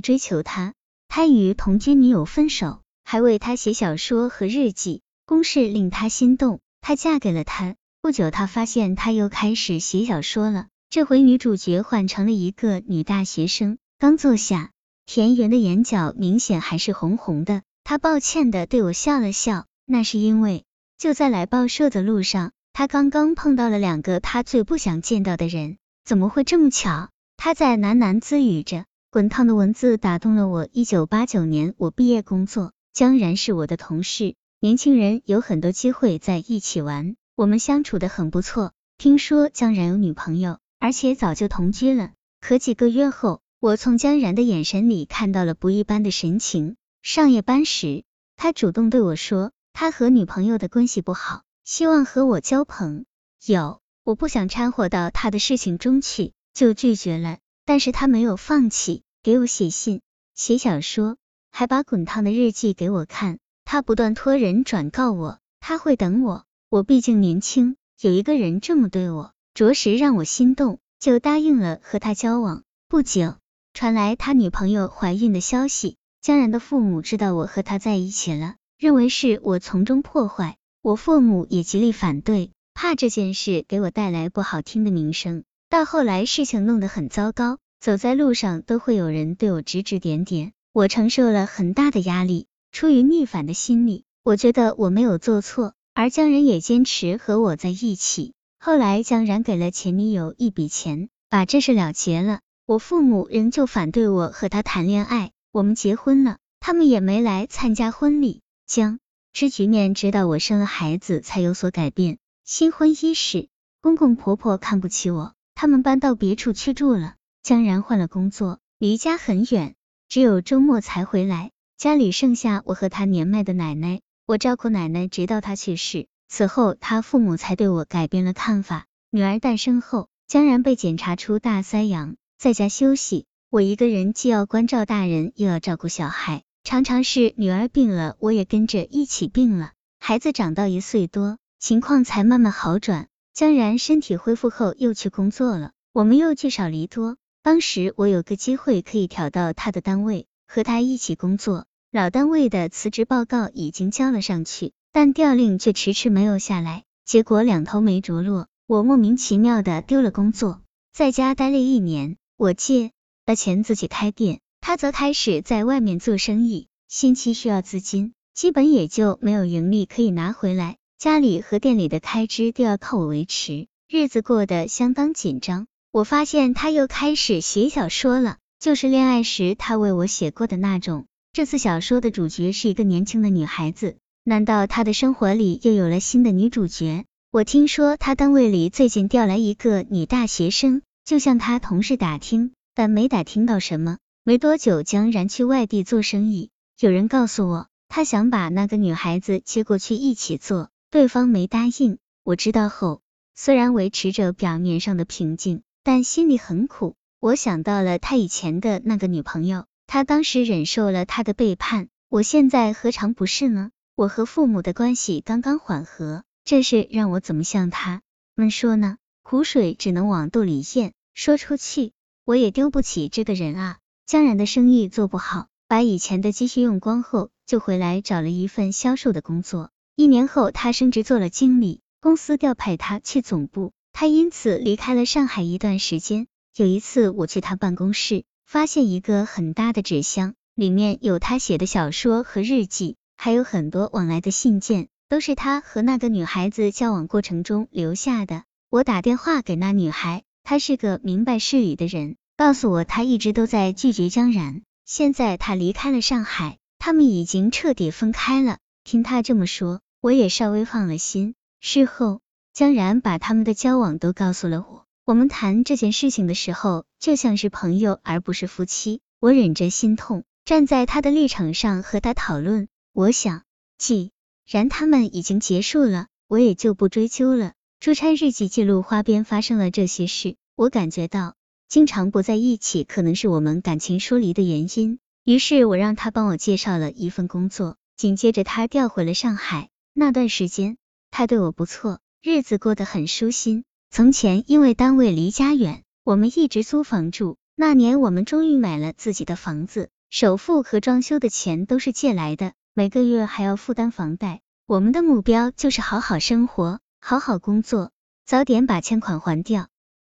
追求他，他与同居女友分手，还为他写小说和日记。公事令他心动，她嫁给了他。不久，他发现他又开始写小说了，这回女主角换成了一个女大学生。刚坐下，田园的眼角明显还是红红的。他抱歉的对我笑了笑，那是因为就在来报社的路上，他刚刚碰到了两个他最不想见到的人。怎么会这么巧？他在喃喃自语着。滚烫的文字打动了我。一九八九年，我毕业工作，江然是我的同事。年轻人有很多机会在一起玩，我们相处的很不错。听说江然有女朋友，而且早就同居了。可几个月后，我从江然的眼神里看到了不一般的神情。上夜班时，他主动对我说，他和女朋友的关系不好，希望和我交朋友。我不想掺和到他的事情中去，就拒绝了。但是他没有放弃，给我写信、写小说，还把滚烫的日记给我看。他不断托人转告我，他会等我。我毕竟年轻，有一个人这么对我，着实让我心动，就答应了和他交往。不久，传来他女朋友怀孕的消息。江然的父母知道我和他在一起了，认为是我从中破坏。我父母也极力反对，怕这件事给我带来不好听的名声。到后来，事情弄得很糟糕，走在路上都会有人对我指指点点，我承受了很大的压力。出于逆反的心理，我觉得我没有做错，而江然也坚持和我在一起。后来江然给了前女友一笔钱，把这事了结了。我父母仍旧反对我和他谈恋爱，我们结婚了，他们也没来参加婚礼。江之局面直到我生了孩子才有所改变。新婚伊始，公公婆婆看不起我，他们搬到别处去住了。江然换了工作，离家很远，只有周末才回来。家里剩下我和他年迈的奶奶，我照顾奶奶直到她去世。此后，他父母才对我改变了看法。女儿诞生后，江然被检查出大腮阳，在家休息。我一个人既要关照大人，又要照顾小孩，常常是女儿病了，我也跟着一起病了。孩子长到一岁多，情况才慢慢好转。江然身体恢复后，又去工作了，我们又聚少离多。当时我有个机会可以调到他的单位，和他一起工作。老单位的辞职报告已经交了上去，但调令却迟迟没有下来，结果两头没着落。我莫名其妙的丢了工作，在家待了一年。我借了钱自己开店，他则开始在外面做生意。新期需要资金，基本也就没有盈利可以拿回来，家里和店里的开支都要靠我维持，日子过得相当紧张。我发现他又开始写小说了，就是恋爱时他为我写过的那种。这次小说的主角是一个年轻的女孩子，难道她的生活里又有了新的女主角？我听说他单位里最近调来一个女大学生，就向他同事打听，但没打听到什么。没多久，江然去外地做生意，有人告诉我，他想把那个女孩子接过去一起做，对方没答应。我知道后，虽然维持着表面上的平静，但心里很苦。我想到了他以前的那个女朋友。他当时忍受了他的背叛，我现在何尝不是呢？我和父母的关系刚刚缓和，这事让我怎么向他们说呢？苦水只能往肚里咽，说出去我也丢不起这个人啊。江然的生意做不好，把以前的积蓄用光后，就回来找了一份销售的工作。一年后，他升职做了经理，公司调派他去总部，他因此离开了上海一段时间。有一次，我去他办公室。发现一个很大的纸箱，里面有他写的小说和日记，还有很多往来的信件，都是他和那个女孩子交往过程中留下的。我打电话给那女孩，她是个明白事理的人，告诉我她一直都在拒绝江然，现在她离开了上海，他们已经彻底分开了。听她这么说，我也稍微放了心。事后，江然把他们的交往都告诉了我。我们谈这件事情的时候，就像是朋友，而不是夫妻。我忍着心痛，站在他的立场上和他讨论。我想，既然他们已经结束了，我也就不追究了。出差日记记录花边发生了这些事，我感觉到经常不在一起可能是我们感情疏离的原因。于是我让他帮我介绍了一份工作，紧接着他调回了上海。那段时间，他对我不错，日子过得很舒心。从前因为单位离家远，我们一直租房住，那年我们终于买了自己的房子，首付和装修的钱都是借来的，每个月还要负担房贷。我们的目标就是好好生活，好好工作，早点把欠款还掉。